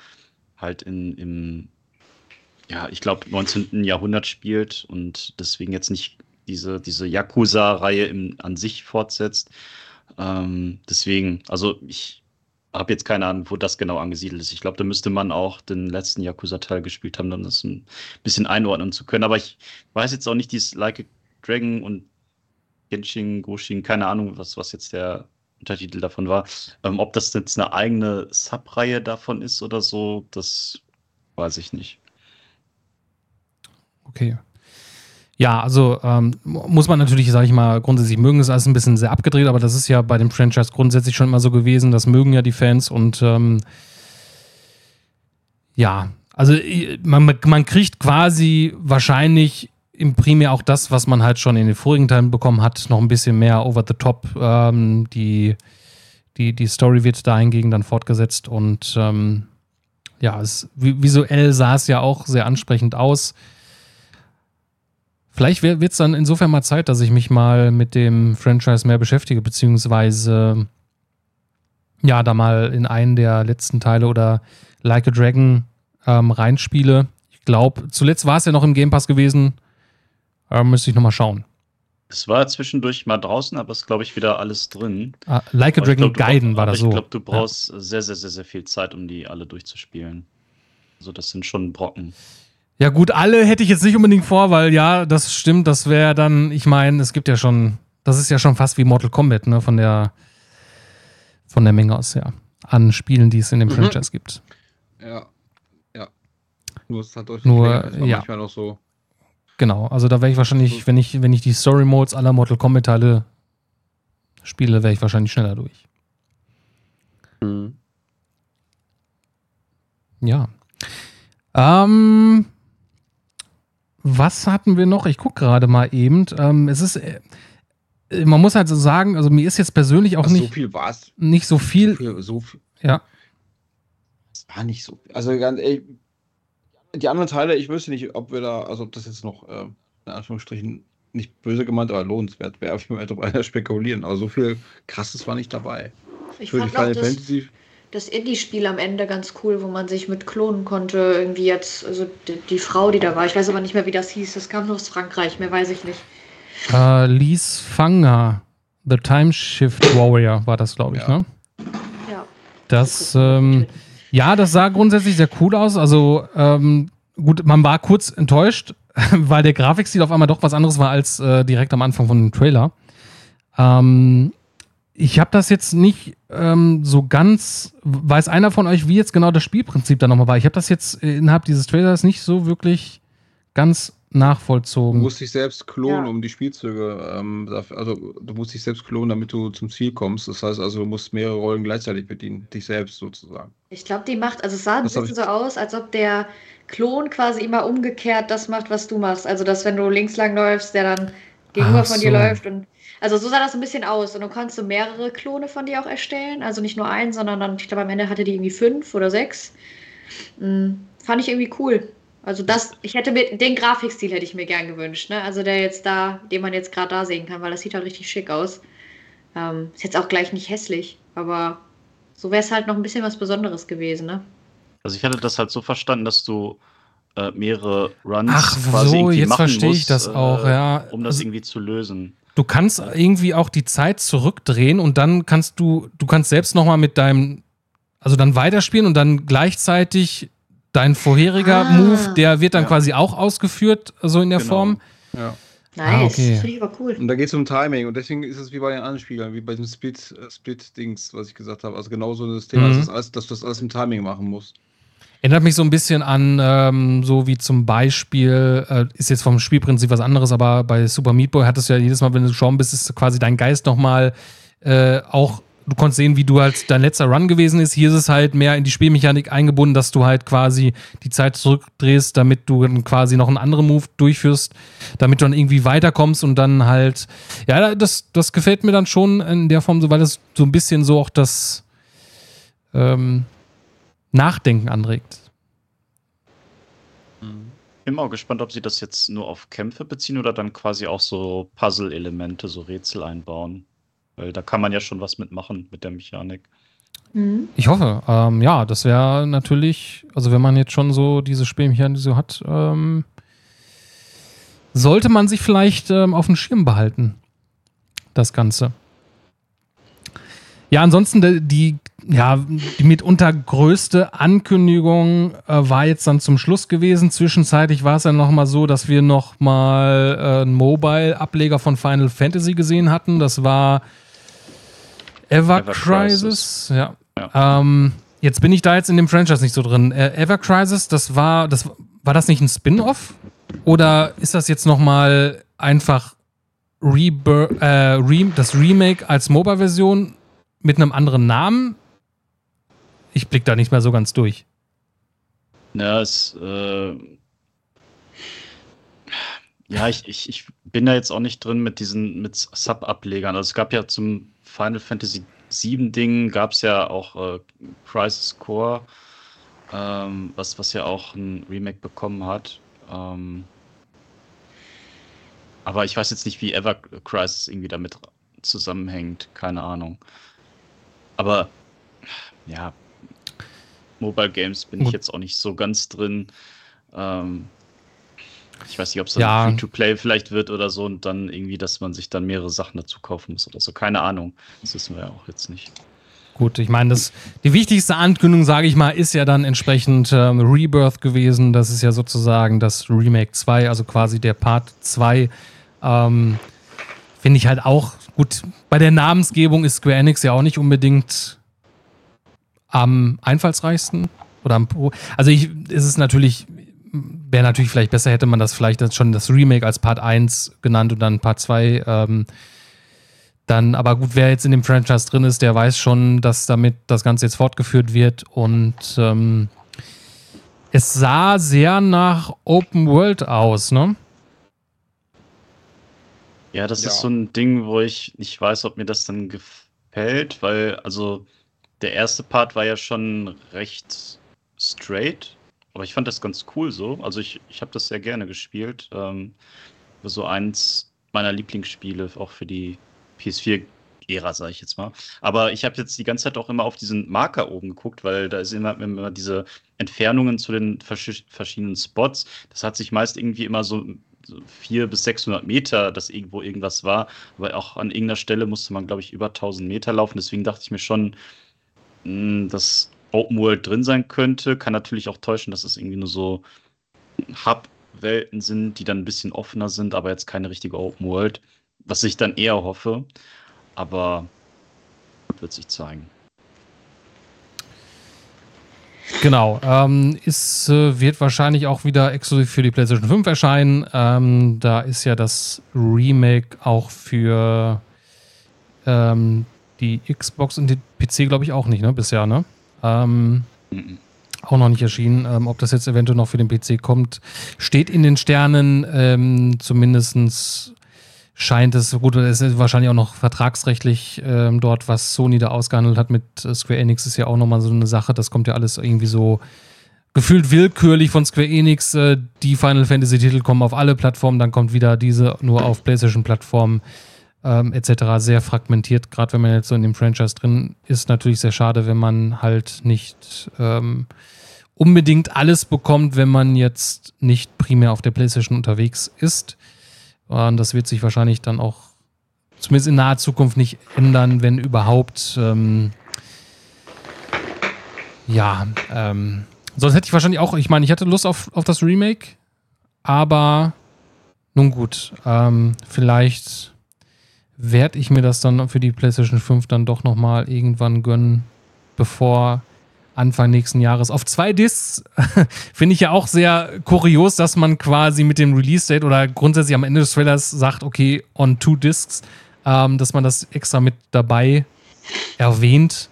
S4: halt in, im, ja, ich glaube, 19. Jahrhundert spielt und deswegen jetzt nicht diese, diese Yakuza-Reihe an sich fortsetzt. Ähm, deswegen, also ich habe jetzt keine Ahnung, wo das genau angesiedelt ist. Ich glaube, da müsste man auch den letzten Yakuza-Teil gespielt haben, um das ein bisschen einordnen zu können. Aber ich weiß jetzt auch nicht, dieses Like a Dragon und Genshin, Goshin, keine Ahnung, was, was jetzt der Untertitel davon war. Ähm, ob das jetzt eine eigene Subreihe davon ist oder so, das weiß ich nicht.
S1: Okay. Ja, also ähm, muss man natürlich, sage ich mal, grundsätzlich mögen. Ist alles ein bisschen sehr abgedreht, aber das ist ja bei dem Franchise grundsätzlich schon immer so gewesen. Das mögen ja die Fans und ähm, ja, also man, man kriegt quasi wahrscheinlich im Primär auch das, was man halt schon in den vorigen Teilen bekommen hat, noch ein bisschen mehr over the top. Ähm, die, die, die Story wird dahingegen dann fortgesetzt und ähm, ja, es, vi- visuell sah es ja auch sehr ansprechend aus Vielleicht wird es dann insofern mal Zeit, dass ich mich mal mit dem Franchise mehr beschäftige, beziehungsweise ja, da mal in einen der letzten Teile oder Like a Dragon ähm, reinspiele. Ich glaube, zuletzt war es ja noch im Game Pass gewesen. Äh, müsste ich nochmal schauen.
S4: Es war zwischendurch mal draußen, aber es ist, glaube ich, wieder alles drin.
S1: Ah, like a Dragon Gaiden war das so.
S4: Ich glaube, du brauchst ja. sehr, sehr, sehr, sehr viel Zeit, um die alle durchzuspielen. Also, das sind schon Brocken.
S1: Ja, gut, alle hätte ich jetzt nicht unbedingt vor, weil ja, das stimmt, das wäre dann, ich meine, es gibt ja schon, das ist ja schon fast wie Mortal Kombat, ne, von der, von der Menge aus, ja, an Spielen, die es in dem mhm. Franchise gibt.
S3: Ja, ja. Nur es hat
S1: deutlich Nur, ja. manchmal noch so Genau, also da wäre ich wahrscheinlich, wenn ich, wenn ich die Story Modes aller Mortal Kombat Teile spiele, wäre ich wahrscheinlich schneller durch. Mhm. Ja. Ähm, was hatten wir noch? Ich gucke gerade mal eben. Ähm, es ist, äh, man muss halt so sagen, also mir ist jetzt persönlich auch Ach, nicht,
S3: so viel war's.
S1: nicht so viel.
S3: So viel, so viel.
S1: Ja.
S3: Es war nicht so. Also ganz, ey, die anderen Teile, ich wüsste nicht, ob wir da, also ob das jetzt noch, äh, in Anführungsstrichen, nicht böse gemeint, aber lohnenswert wäre, auf jeden Fall spekulieren. Aber so viel krasses war nicht dabei.
S2: Ich Für fand Final das, Fantasy. Das Indie-Spiel am Ende ganz cool, wo man sich mit klonen konnte. Irgendwie jetzt, also die, die, Frau, die da war, ich weiß aber nicht mehr, wie das hieß. Das kam nur aus Frankreich, mehr weiß ich nicht.
S1: Äh, Lies Fanger, The Time Shift Warrior war das, glaube ich, ja. ne? Ja. Das, ähm, ja, das sah grundsätzlich sehr cool aus. Also, ähm, gut, man war kurz enttäuscht, [LAUGHS] weil der Grafikstil auf einmal doch was anderes war als äh, direkt am Anfang von dem Trailer. Ähm, ich habe das jetzt nicht ähm, so ganz. Weiß einer von euch, wie jetzt genau das Spielprinzip da nochmal war? Ich habe das jetzt innerhalb dieses Trailers nicht so wirklich ganz nachvollzogen.
S3: Du musst dich selbst klonen, ja. um die Spielzüge. Ähm, also du musst dich selbst klonen, damit du zum Ziel kommst. Das heißt also, du musst mehrere Rollen gleichzeitig bedienen, dich selbst sozusagen.
S2: Ich glaube, die macht, also es sah ein bisschen so aus, als ob der Klon quasi immer umgekehrt das macht, was du machst. Also dass wenn du links lang läufst, der dann gegenüber so. von dir läuft und also so sah das ein bisschen aus. Und du kannst du mehrere Klone von dir auch erstellen. Also nicht nur einen, sondern dann, ich glaube, am Ende hatte die irgendwie fünf oder sechs. Mhm. Fand ich irgendwie cool. Also das, ich hätte mir, den Grafikstil hätte ich mir gern gewünscht, ne? Also der jetzt da, den man jetzt gerade da sehen kann, weil das sieht halt richtig schick aus. Ähm, ist jetzt auch gleich nicht hässlich, aber so wäre es halt noch ein bisschen was Besonderes gewesen, ne?
S4: Also ich hatte das halt so verstanden, dass du äh, mehrere Runs
S1: Ach, quasi so, jetzt verstehe ich das auch, äh, ja.
S4: Um das also, irgendwie zu lösen.
S1: Du kannst irgendwie auch die Zeit zurückdrehen und dann kannst du, du kannst selbst nochmal mit deinem, also dann weiterspielen und dann gleichzeitig dein vorheriger ah. Move, der wird dann ja. quasi auch ausgeführt, so in der genau. Form.
S3: Ja.
S2: Nice, ah, okay. finde ich aber cool.
S3: Und da geht es um Timing und deswegen ist es wie bei den anderen Spielern, wie bei dem Split-Dings, Split was ich gesagt habe. Also genau so ein Thema, mhm. dass, dass, du das alles im Timing machen musst.
S1: Erinnert mich so ein bisschen an, ähm, so wie zum Beispiel, äh, ist jetzt vom Spielprinzip was anderes, aber bei Super Meat Boy hattest du ja jedes Mal, wenn du gestorben bist, ist quasi dein Geist nochmal äh, auch du konntest sehen, wie du halt dein letzter Run gewesen ist. Hier ist es halt mehr in die Spielmechanik eingebunden, dass du halt quasi die Zeit zurückdrehst, damit du dann quasi noch einen anderen Move durchführst, damit du dann irgendwie weiterkommst und dann halt, ja, das, das gefällt mir dann schon in der Form, weil das so ein bisschen so auch das ähm, Nachdenken anregt.
S4: Bin mal gespannt, ob sie das jetzt nur auf Kämpfe beziehen oder dann quasi auch so Puzzle-Elemente, so Rätsel einbauen. Weil da kann man ja schon was mitmachen mit der Mechanik.
S1: Mhm. Ich hoffe. Ähm, ja, das wäre natürlich, also wenn man jetzt schon so diese Spielmechanik so hat, ähm, sollte man sich vielleicht ähm, auf dem Schirm behalten. Das Ganze. Ja, ansonsten die, die ja, die mitunter größte Ankündigung äh, war jetzt dann zum Schluss gewesen. Zwischenzeitlich war es ja noch mal so, dass wir noch mal äh, einen Mobile-Ableger von Final Fantasy gesehen hatten. Das war Ever, Ever Crisis. Crisis. Ja. ja. Ähm, jetzt bin ich da jetzt in dem Franchise nicht so drin. Äh, Ever Crisis, das war, das war das nicht ein Spin-off? Oder ist das jetzt noch mal einfach Rebir äh, Re das Remake als Mobile-Version mit einem anderen Namen? Ich blick da nicht mehr so ganz durch.
S4: Ja, es äh ja, ich, ich, ich bin da jetzt auch nicht drin mit diesen mit Sub-Ablegern. Also es gab ja zum Final Fantasy VII Ding gab es ja auch äh, Crisis Core, ähm, was, was ja auch ein Remake bekommen hat. Ähm, aber ich weiß jetzt nicht, wie Ever Crisis irgendwie damit zusammenhängt. Keine Ahnung. Aber ja, Mobile Games bin ich jetzt auch nicht so ganz drin. Ähm, ich weiß nicht, ob es dann ja. Free-to-Play vielleicht wird oder so und dann irgendwie, dass man sich dann mehrere Sachen dazu kaufen muss oder so. Keine Ahnung. Das wissen wir ja auch jetzt nicht.
S1: Gut, ich meine, das, die wichtigste Ankündigung, sage ich mal, ist ja dann entsprechend ähm, Rebirth gewesen. Das ist ja sozusagen das Remake 2, also quasi der Part 2. Ähm, Finde ich halt auch gut. Bei der Namensgebung ist Square Enix ja auch nicht unbedingt am einfallsreichsten. Oder am Pro. Also ich, ist es natürlich, wäre natürlich vielleicht besser, hätte man das vielleicht schon das Remake als Part 1 genannt und dann Part 2. Ähm, dann, aber gut, wer jetzt in dem Franchise drin ist, der weiß schon, dass damit das Ganze jetzt fortgeführt wird und ähm, es sah sehr nach Open World aus, ne?
S4: Ja, das ja. ist so ein Ding, wo ich nicht weiß, ob mir das dann gefällt, weil, also, der erste Part war ja schon recht straight, aber ich fand das ganz cool so. Also, ich, ich habe das sehr gerne gespielt. Ähm, so eins meiner Lieblingsspiele, auch für die PS4-Ära, sage ich jetzt mal. Aber ich habe jetzt die ganze Zeit auch immer auf diesen Marker oben geguckt, weil da ist immer, immer diese Entfernungen zu den verschiedenen Spots. Das hat sich meist irgendwie immer so so 400 bis 600 Meter, dass irgendwo irgendwas war. Aber auch an irgendeiner Stelle musste man, glaube ich, über 1000 Meter laufen. Deswegen dachte ich mir schon, hm, dass Open World drin sein könnte. Kann natürlich auch täuschen, dass es irgendwie nur so Hub-Welten sind, die dann ein bisschen offener sind, aber jetzt keine richtige Open World was ich dann eher hoffe. Aber wird sich zeigen.
S1: Genau, ähm, ist, äh, wird wahrscheinlich auch wieder exklusiv für die PlayStation 5 erscheinen. Ähm, da ist ja das Remake auch für ähm, die Xbox und den PC, glaube ich, auch nicht, ne? Bisher, ne? Ähm. Auch noch nicht erschienen. Ähm, ob das jetzt eventuell noch für den PC kommt, steht in den Sternen. Ähm, zumindestens scheint es, gut, es ist wahrscheinlich auch noch vertragsrechtlich ähm, dort, was Sony da ausgehandelt hat mit äh, Square Enix, ist ja auch nochmal so eine Sache. Das kommt ja alles irgendwie so gefühlt willkürlich von Square Enix. Äh, die Final Fantasy-Titel kommen auf alle Plattformen, dann kommt wieder diese nur auf PlayStation-Plattformen ähm, etc. Sehr fragmentiert, gerade wenn man jetzt so in dem Franchise drin ist. Natürlich sehr schade, wenn man halt nicht ähm, unbedingt alles bekommt, wenn man jetzt nicht primär auf der PlayStation unterwegs ist. Und das wird sich wahrscheinlich dann auch zumindest in naher Zukunft nicht ändern, wenn überhaupt. Ähm, ja, ähm, sonst hätte ich wahrscheinlich auch, ich meine, ich hatte Lust auf, auf das Remake, aber nun gut, ähm, vielleicht werde ich mir das dann für die PlayStation 5 dann doch nochmal irgendwann gönnen, bevor Anfang nächsten Jahres auf zwei Discs. [LAUGHS] Finde ich ja auch sehr kurios, dass man quasi mit dem Release-Date oder grundsätzlich am Ende des Trailers sagt, okay, on two Discs, ähm, dass man das extra mit dabei erwähnt.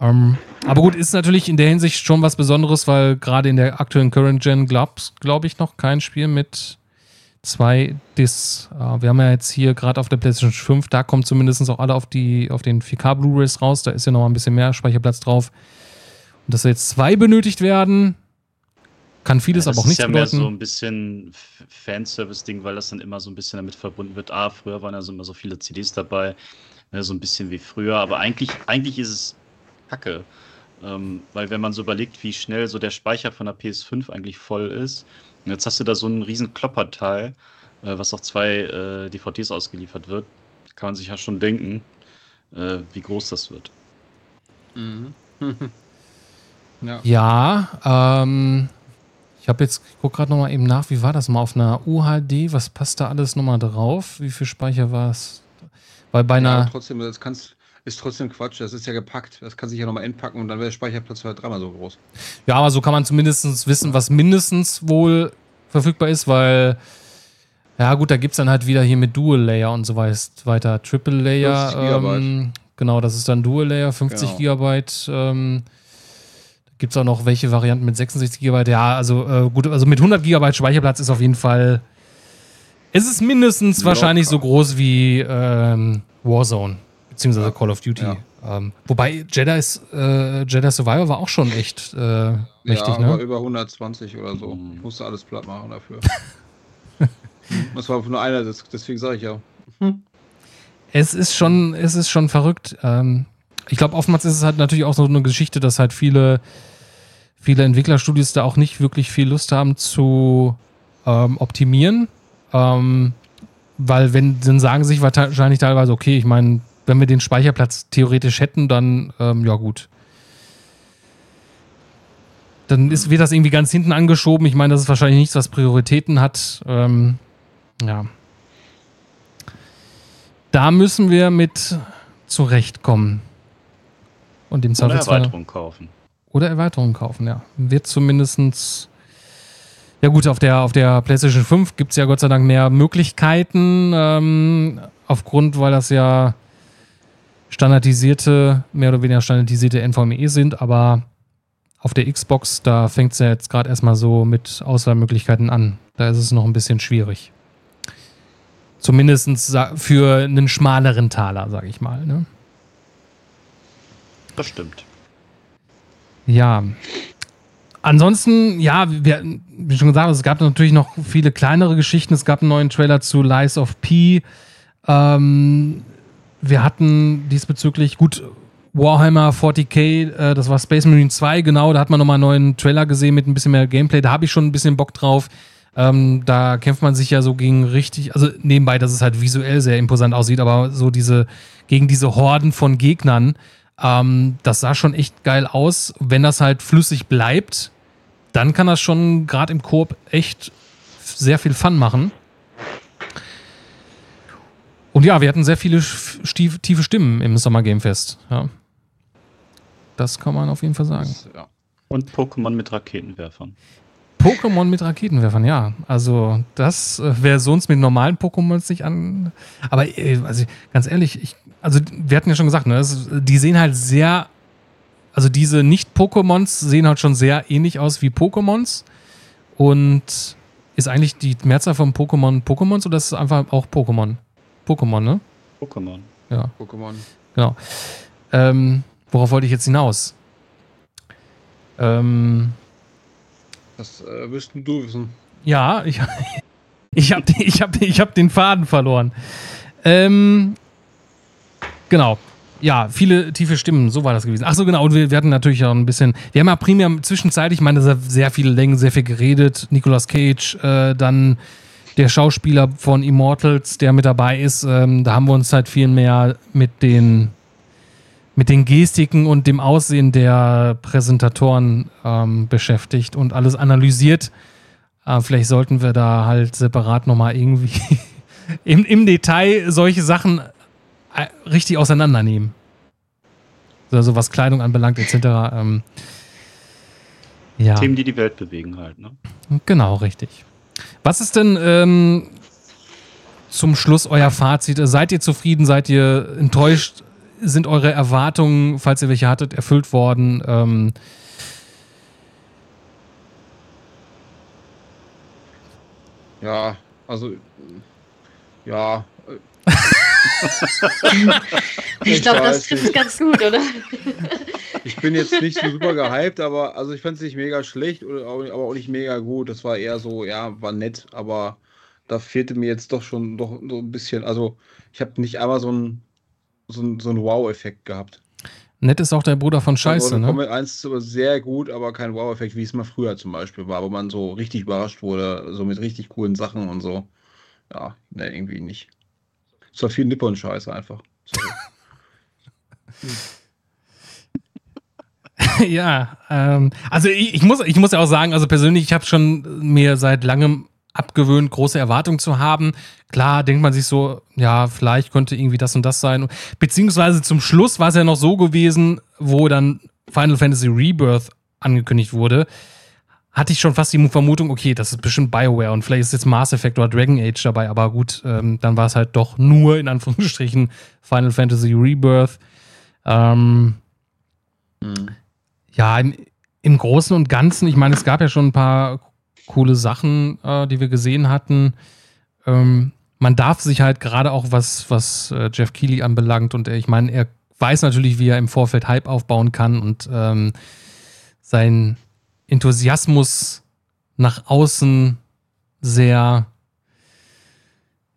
S1: Ähm, aber gut, ist natürlich in der Hinsicht schon was Besonderes, weil gerade in der aktuellen Current Gen glaube glaub ich noch kein Spiel mit zwei Discs. Äh, wir haben ja jetzt hier gerade auf der PlayStation 5, da kommen zumindest auch alle auf, die, auf den 4K Blu-rays raus. Da ist ja noch mal ein bisschen mehr Speicherplatz drauf. Und dass jetzt zwei benötigt werden, kann vieles ja, aber auch nicht bedeuten. Das ist ja
S4: mehr so ein bisschen Fanservice-Ding, weil das dann immer so ein bisschen damit verbunden wird. Ah, früher waren ja so immer so viele CDs dabei, ne, so ein bisschen wie früher. Aber eigentlich, eigentlich ist es Kacke. Ähm, weil wenn man so überlegt, wie schnell so der Speicher von der PS5 eigentlich voll ist, und jetzt hast du da so einen riesen Klopperteil, äh, was auf zwei äh, DVDs ausgeliefert wird, kann man sich ja schon denken, äh, wie groß das wird.
S1: Mhm. [LAUGHS] Ja, ja ähm, ich habe jetzt, ich gucke gerade nochmal eben nach, wie war das mal auf einer UHD? Was passt da alles nochmal drauf? Wie viel Speicher war es? Weil bei einer. Ja,
S3: trotzdem, das kannst, ist trotzdem Quatsch. Das ist ja gepackt. Das kann sich ja nochmal entpacken und dann wäre der Speicherplatz halt dreimal so groß.
S1: Ja, aber so kann man zumindest wissen, was mindestens wohl verfügbar ist, weil. Ja, gut, da gibt es dann halt wieder hier mit Dual Layer und so weiter. Triple Layer. Ähm, genau, das ist dann Dual Layer, 50 genau. Gigabyte. Ähm, Gibt es auch noch welche Varianten mit 66 GB? Ja, also äh, gut, also mit 100 GB Speicherplatz ist auf jeden Fall. Es ist mindestens Locker. wahrscheinlich so groß wie ähm, Warzone, beziehungsweise ja. Call of Duty. Ja. Ähm, wobei Jedi, äh, Jedi Survivor war auch schon echt äh, mächtig, ja,
S3: ne? über 120 oder so. Ich musste alles platt machen dafür. [LAUGHS] Das war nur einer, deswegen sage ich ja.
S1: Hm. Es ist schon, es ist schon verrückt. Ähm, ich glaube, oftmals ist es halt natürlich auch so eine Geschichte, dass halt viele, viele Entwicklerstudios da auch nicht wirklich viel Lust haben zu ähm, optimieren. Ähm, weil wenn, dann sagen sich wahrscheinlich teilweise, okay, ich meine, wenn wir den Speicherplatz theoretisch hätten, dann ähm, ja gut. Dann ist, wird das irgendwie ganz hinten angeschoben. Ich meine, das ist wahrscheinlich nichts, was Prioritäten hat. Ähm, ja. Da müssen wir mit zurechtkommen. Und dem
S4: Oder Erweiterung kaufen.
S1: Oder Erweiterung kaufen, ja. Wird zumindestens ja gut, auf der, auf der PlayStation 5 gibt es ja Gott sei Dank mehr Möglichkeiten, ähm, aufgrund, weil das ja standardisierte, mehr oder weniger standardisierte NVMe sind, aber auf der Xbox, da fängt es ja jetzt gerade erstmal so mit Auswahlmöglichkeiten an. Da ist es noch ein bisschen schwierig. Zumindest für einen schmaleren Taler, sage ich mal. Ne?
S4: Das stimmt.
S1: Ja, Ansonsten, ja, wir, wie schon gesagt, es gab natürlich noch viele kleinere Geschichten. Es gab einen neuen Trailer zu Lies of P. Ähm, wir hatten diesbezüglich, gut, Warhammer 40k, äh, das war Space Marine 2, genau, da hat man nochmal einen neuen Trailer gesehen mit ein bisschen mehr Gameplay. Da habe ich schon ein bisschen Bock drauf. Ähm, da kämpft man sich ja so gegen richtig, also nebenbei, dass es halt visuell sehr imposant aussieht, aber so diese, gegen diese Horden von Gegnern, ähm, das sah schon echt geil aus. Wenn das halt flüssig bleibt, dann kann das schon gerade im Koop echt sehr viel Fun machen. Und ja, wir hatten sehr viele tiefe Stimmen im Summer Game Fest. Ja. Das kann man auf jeden Fall sagen.
S4: Ja. Und Pokémon mit Raketenwerfern.
S1: Pokémon mit Raketenwerfern, ja. Also, das äh, wäre sonst mit normalen Pokémons nicht an. Aber äh, also, ganz ehrlich, ich, also, wir hatten ja schon gesagt, ne, das, die sehen halt sehr also diese Nicht-Pokémons sehen halt schon sehr ähnlich aus wie Pokémons. Und ist eigentlich die Mehrzahl von Pokémon Pokémons oder ist es einfach auch Pokémon? Pokémon, ne?
S4: Pokémon.
S1: Ja. Pokémon. Genau. Ähm, worauf wollte ich jetzt hinaus? Ähm,
S3: das äh, wirst du wissen.
S1: Ja, ich, [LAUGHS] ich habe ich hab, ich hab den Faden verloren. Ähm, genau ja, viele tiefe Stimmen, so war das gewesen. Ach so, genau, und wir, wir hatten natürlich auch ein bisschen, wir haben ja primär zwischenzeitlich, ich meine, sehr viele Längen, sehr viel geredet. Nicolas Cage, äh, dann der Schauspieler von Immortals, der mit dabei ist, ähm, da haben wir uns halt viel mehr mit den, mit den Gestiken und dem Aussehen der Präsentatoren ähm, beschäftigt und alles analysiert. Äh, vielleicht sollten wir da halt separat nochmal irgendwie [LAUGHS] im, im Detail solche Sachen äh, richtig auseinandernehmen. Also was Kleidung anbelangt, etc. Ähm,
S4: ja. Themen, die die Welt bewegen halt, ne?
S1: Genau, richtig. Was ist denn ähm, zum Schluss euer Fazit? Seid ihr zufrieden? Seid ihr enttäuscht? Sind eure Erwartungen, falls ihr welche hattet, erfüllt worden? Ähm,
S3: ja, also ja, [LAUGHS]
S2: ich glaube, das trifft ganz gut, oder?
S3: ich bin jetzt nicht so super gehypt, aber also ich fand es nicht mega schlecht, aber auch nicht mega gut. Das war eher so, ja, war nett, aber da fehlte mir jetzt doch schon doch so ein bisschen. Also ich habe nicht einmal so einen so so ein Wow-Effekt gehabt.
S1: Nett ist auch der Bruder von Scheiße,
S3: ne? Comet 1 sehr gut, aber kein Wow-Effekt, wie es mal früher zum Beispiel war, wo man so richtig überrascht wurde, so mit richtig coolen Sachen und so. Ja, ne, irgendwie nicht. Es war viel Nippon-Scheiße einfach. [LAUGHS] [LAUGHS]
S1: ja, ähm, also ich, ich, muss, ich muss ja auch sagen, also persönlich, ich habe schon mir seit langem abgewöhnt, große Erwartungen zu haben. Klar denkt man sich so, ja, vielleicht könnte irgendwie das und das sein. Beziehungsweise zum Schluss war es ja noch so gewesen, wo dann Final Fantasy Rebirth angekündigt wurde hatte ich schon fast die Vermutung, okay, das ist bestimmt BioWare und vielleicht ist jetzt Mass Effect oder Dragon Age dabei, aber gut, ähm, dann war es halt doch nur in Anführungsstrichen Final Fantasy Rebirth. Ähm, mhm. Ja, im, im, Großen und Ganzen, ich meine, es gab ja schon ein paar coole Sachen, äh, die wir gesehen hatten. Ähm, man darf sich halt gerade auch was, was äh, Jeff Keighley anbelangt und er, ich meine, er weiß natürlich, wie er im Vorfeld Hype aufbauen kann und ähm, sein Enthusiasmus nach außen sehr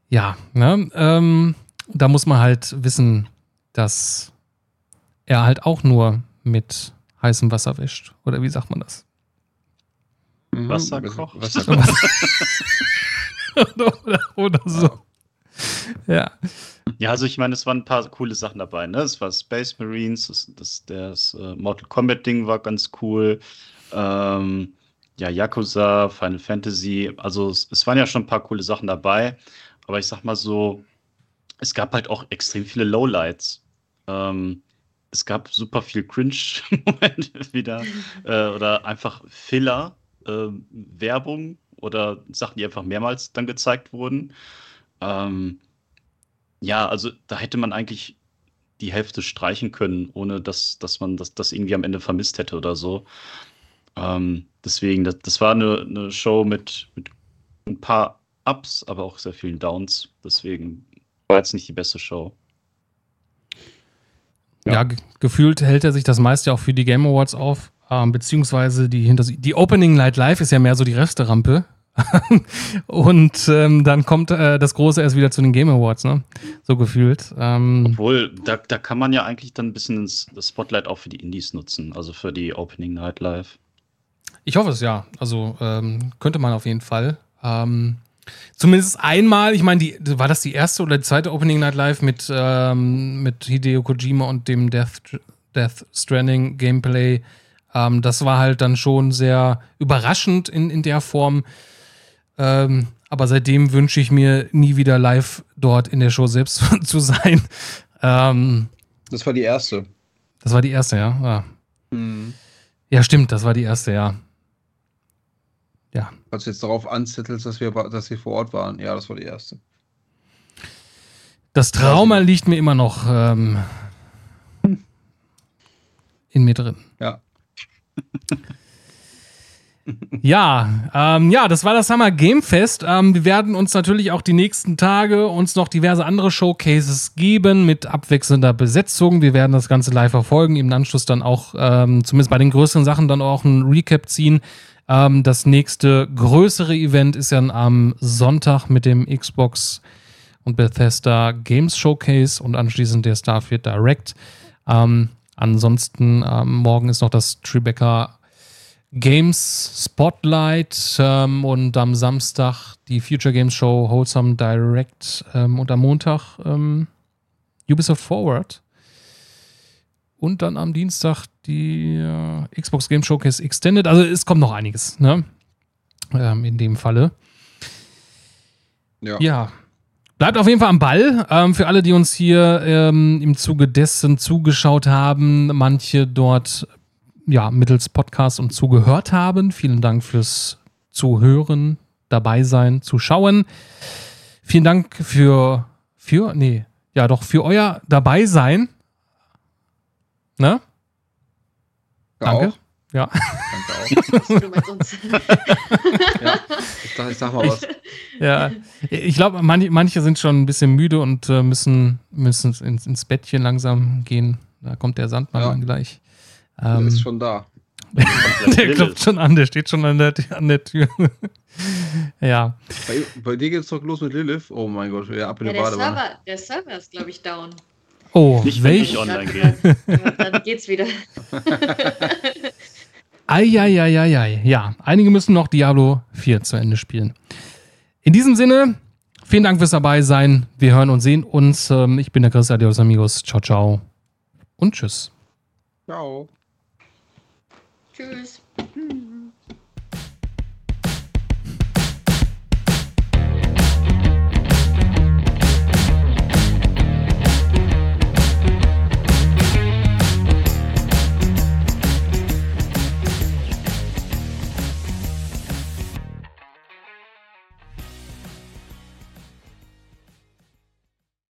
S1: ja, ne, ähm, da muss man halt wissen, dass er halt auch nur mit heißem Wasser wäscht. Oder wie sagt man das?
S4: Mhm. Wasser kocht. Wasser [LAUGHS]
S1: oder, oder, so. Ja.
S4: Ja, also ich meine, es waren ein paar coole Sachen dabei. Ne? Es war Space Marines, das, das, das uh, Mortal Kombat Ding war ganz cool. Ähm, ja, Yakuza, Final Fantasy. Also es, es, waren ja schon ein paar coole Sachen dabei. Aber ich sag mal so, es gab halt auch extrem viele Lowlights. Ähm, es gab super viel Cringe-Momente [LAUGHS] wieder. Äh, oder einfach Filler, äh, Werbung oder Sachen, die einfach mehrmals dann gezeigt wurden. Ähm, ja, also da hätte man eigentlich die Hälfte streichen können, ohne dass, dass man das, das irgendwie am Ende vermisst hätte oder so. Ähm, deswegen, das, das war eine, eine Show mit, mit ein paar Ups, aber auch sehr vielen Downs. Deswegen war jetzt nicht die beste Show.
S1: Ja, ja gefühlt hält er sich das meiste auch für die Game Awards auf. Ähm, beziehungsweise die hinter die Opening Night Live ist ja mehr so die Resterampe. [LAUGHS] und ähm, dann kommt äh, das Große erst wieder zu den Game Awards, ne? So gefühlt. Ähm,
S4: Obwohl, da, da kann man ja eigentlich dann ein bisschen das Spotlight auch für die Indies nutzen, also für die Opening Night Live.
S1: Ich hoffe es ja. Also ähm, könnte man auf jeden Fall. Ähm, zumindest einmal, ich meine, war das die erste oder die zweite Opening Night Live mit, ähm, mit Hideo Kojima und dem Death, Death Stranding Gameplay? Ähm, das war halt dann schon sehr überraschend in, in der Form. Ähm, aber seitdem wünsche ich mir nie wieder live dort in der Show selbst [LAUGHS] zu sein. Ähm,
S3: das war die erste.
S1: Das war die erste, ja. Ja. Mhm. ja, stimmt, das war die erste, ja. Ja.
S3: Als du jetzt darauf anzettelst, dass wir, dass wir vor Ort waren, ja, das war die erste.
S1: Das Trauma liegt mir immer noch ähm, in mir drin.
S3: Ja. [LAUGHS]
S1: ja, ähm, ja, das war das Hammer Game Fest. Ähm, wir werden uns natürlich auch die nächsten Tage uns noch diverse andere Showcases geben mit abwechselnder Besetzung. Wir werden das Ganze live verfolgen, im Anschluss dann auch, ähm, zumindest bei den größeren Sachen, dann auch ein Recap ziehen. Ähm, das nächste größere Event ist ja am Sonntag mit dem Xbox und Bethesda Games Showcase und anschließend der Starfield Direct. Ähm, ansonsten ähm, morgen ist noch das Tribeca Games Spotlight ähm, und am Samstag die Future Games Show Wholesome Direct ähm, und am Montag ähm, Ubisoft Forward. Und dann am Dienstag die äh, Xbox Game Showcase Extended. Also es kommt noch einiges, ne? Ähm, in dem Falle. Ja. ja. Bleibt auf jeden Fall am Ball. Ähm, für alle, die uns hier ähm, im Zuge dessen zugeschaut haben, manche dort ja, mittels Podcast und zugehört haben. Vielen Dank fürs Zuhören, dabei sein, zuschauen. Vielen Dank für, für, nee, ja doch, für euer dabei sein. Ne? Danke. Auch. Ja. Danke auch. [LAUGHS] [LAUGHS] ja, ich, sag, ich sag mal was. [LAUGHS] Ja, ich glaube, manche, manche sind schon ein bisschen müde und äh, müssen, müssen ins, ins Bettchen langsam gehen. Da kommt der Sandmann ja. gleich.
S3: Ähm, der ist schon da.
S1: der klopft schon an, der steht schon an der, an der Tür. ja.
S3: Bei, bei dir geht's doch los mit Lilith. Oh mein Gott, ja, ab in
S2: ja, der, Server, der Server ist, glaube ich, down.
S1: Oh, nicht welch? ich online gehe.
S2: Dann, dann geht's wieder. [LAUGHS]
S1: Eieieiei. Ja, einige müssen noch Diablo 4 zu Ende spielen. In diesem Sinne, vielen Dank fürs dabei sein. Wir hören und sehen uns. Ähm, ich bin der Chris Adios Amigos. Ciao, ciao. Und tschüss.
S3: Ciao.
S2: Tschüss.